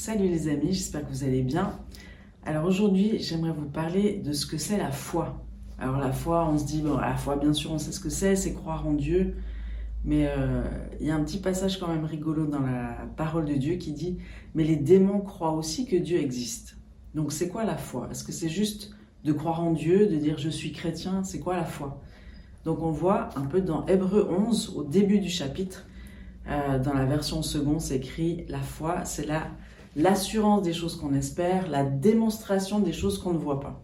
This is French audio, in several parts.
Salut les amis, j'espère que vous allez bien. Alors aujourd'hui, j'aimerais vous parler de ce que c'est la foi. Alors la foi, on se dit, la foi, bien sûr, on sait ce que c'est, c'est croire en Dieu. Mais euh, il y a un petit passage quand même rigolo dans la parole de Dieu qui dit, mais les démons croient aussi que Dieu existe. Donc c'est quoi la foi? Est-ce que c'est juste de croire en Dieu, de dire je suis chrétien? C'est quoi la foi? Donc on voit un peu dans Hébreu 11, au début du chapitre, euh, dans la version seconde, c'est écrit la foi, c'est la l'assurance des choses qu'on espère, la démonstration des choses qu'on ne voit pas.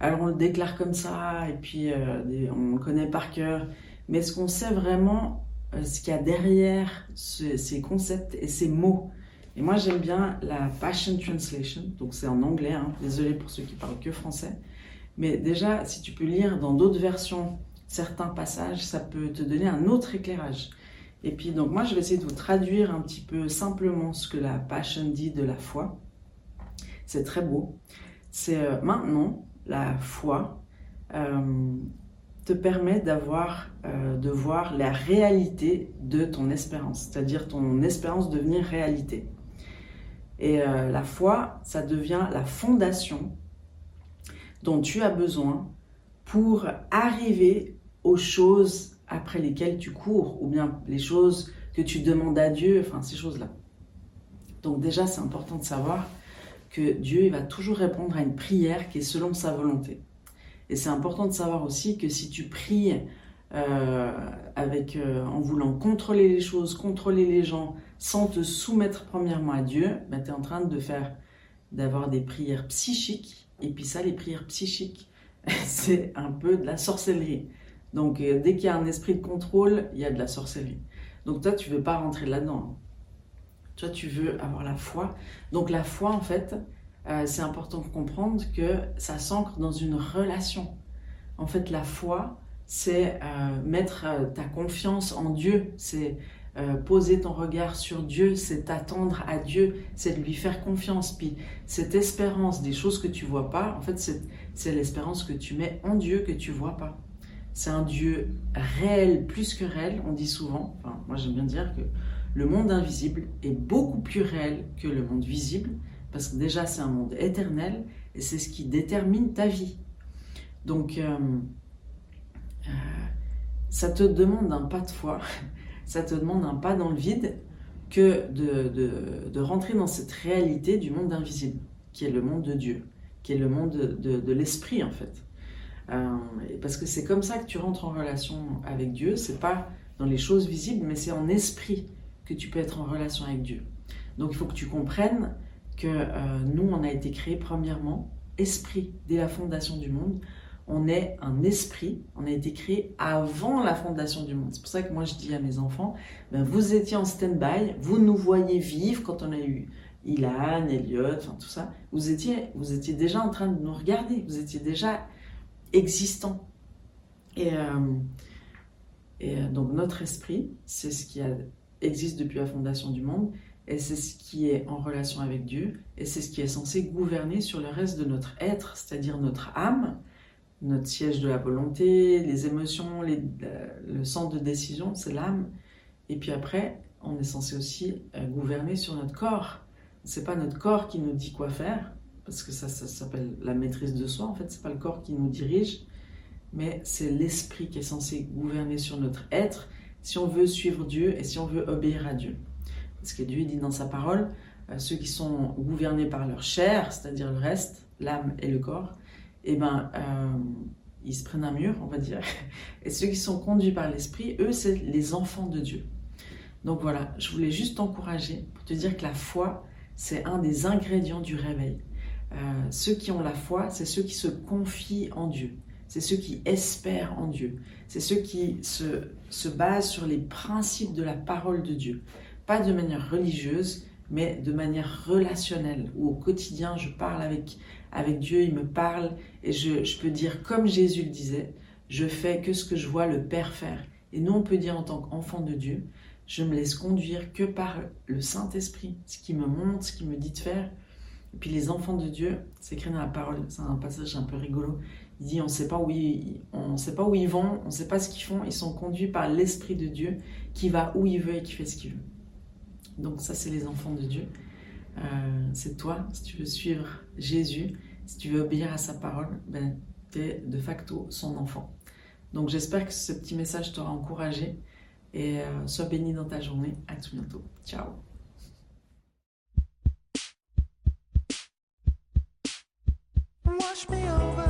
Alors on le déclare comme ça, et puis euh, on le connaît par cœur, mais est-ce qu'on sait vraiment euh, ce qu'il y a derrière ces concepts et ces mots? Et moi j'aime bien la Passion Translation, donc c'est en anglais, hein. désolé pour ceux qui parlent que français, mais déjà si tu peux lire dans d'autres versions certains passages, ça peut te donner un autre éclairage. Et puis, donc, moi, je vais essayer de vous traduire un petit peu simplement ce que la Passion dit de la foi. C'est très beau. C'est euh, maintenant, la foi euh, te permet d'avoir, euh, de voir la réalité de ton espérance, c'est-à-dire ton espérance devenir réalité. Et la foi, ça devient la fondation dont tu as besoin pour arriver aux choses après lesquelles tu cours, ou bien les choses que tu demandes à Dieu, enfin ces choses-là. Donc déjà, c'est important de savoir que Dieu il va toujours répondre à une prière qui est selon sa volonté. Et c'est important de savoir aussi que si tu pries euh, avec, euh, en voulant contrôler les choses, contrôler les gens, sans te soumettre premièrement à Dieu, ben, tu es en train de faire, d'avoir des prières psychiques. Et puis ça, les prières psychiques, c'est un peu de la sorcellerie. Donc euh, dès qu'il y a un esprit de contrôle, il y a de la sorcellerie. Donc toi, tu veux pas rentrer là-dedans. Toi, tu veux avoir la foi. Donc la foi, en fait, euh, c'est important de comprendre que ça s'ancre dans une relation. En fait, la foi, c'est euh, mettre ta confiance en Dieu, c'est poser ton regard sur Dieu, c'est t'attendre à Dieu, c'est lui faire confiance. Puis cette espérance des choses que tu vois pas, en fait, c'est l'espérance que tu mets en Dieu que tu vois pas. C'est un Dieu réel plus que réel, on dit souvent. Enfin, moi j'aime bien dire que le monde invisible est beaucoup plus réel que le monde visible, parce que déjà c'est un monde éternel et c'est ce qui détermine ta vie. Donc euh, euh, ça te demande un pas de foi, ça te demande un pas dans le vide que de, rentrer dans cette réalité du monde invisible, qui est le monde de Dieu, qui est le monde de l'esprit en fait. Euh, parce que c'est comme ça que tu rentres en relation avec Dieu. C'est pas dans les choses visibles, mais c'est en esprit que tu peux être en relation avec Dieu. Donc il faut que tu comprennes que euh, nous, on a été créés premièrement esprit dès la fondation du monde. On est un esprit, on a été créé avant la fondation du monde. C'est pour ça que moi je dis à mes enfants, ben, vous étiez en stand-by, vous nous voyez vivre quand on a eu Ilan, Elliot, enfin tout ça. Vous étiez, vous étiez déjà en train de nous regarder, vous étiez déjà existant. Et, euh, euh, donc notre esprit, c'est ce qui existe depuis la fondation du monde, et c'est ce qui est en relation avec Dieu, et c'est ce qui est censé gouverner sur le reste de notre être, c'est-à-dire notre âme, notre siège de la volonté, les émotions, les, le centre de décision, c'est l'âme. Et puis après, on est censé aussi euh, gouverner sur notre corps. C'est pas notre corps qui nous dit quoi faire, parce que ça, s'appelle la maîtrise de soi. En fait, c'est pas le corps qui nous dirige, mais c'est l'esprit qui est censé gouverner sur notre être si on veut suivre Dieu et si on veut obéir à Dieu. Parce que Dieu dit dans sa parole, euh, ceux qui sont gouvernés par leur chair, c'est-à-dire le reste, l'âme et le corps, eh ben, euh, ils se prennent un mur, on va dire. Et ceux qui sont conduits par l'esprit, eux, c'est les enfants de Dieu. Donc voilà, je voulais juste t'encourager pour te dire que la foi, c'est un des ingrédients du réveil. Euh, ceux qui ont la foi, c'est ceux qui se confient en Dieu. C'est ceux qui espèrent en Dieu. C'est ceux qui se, se basent sur les principes de la parole de Dieu. Pas de manière religieuse, mais de manière relationnelle, où au quotidien, je parle avec, avec Dieu, il me parle, et je, je peux dire, comme Jésus le disait, je fais que ce que je vois le Père faire. Et nous, on peut dire en tant qu'enfant de Dieu, je me laisse conduire que par le Saint-Esprit, ce qui me montre, ce qui me dit de faire, et puis les enfants de Dieu, c'est écrit dans la parole, c'est un passage un peu rigolo. Il dit on on sait pas où ils vont, on ne sait pas ce qu'ils font, ils sont conduits par l'esprit de Dieu qui va où il veut et qui fait ce qu'il veut. Donc ça c'est les enfants de Dieu. c'est toi. Si tu veux suivre Jésus, si tu veux obéir à sa parole, ben, tu es de facto son enfant. Donc j'espère que ce petit message t'aura encouragé et sois béni dans ta journée. À tout bientôt. Ciao. Wash me over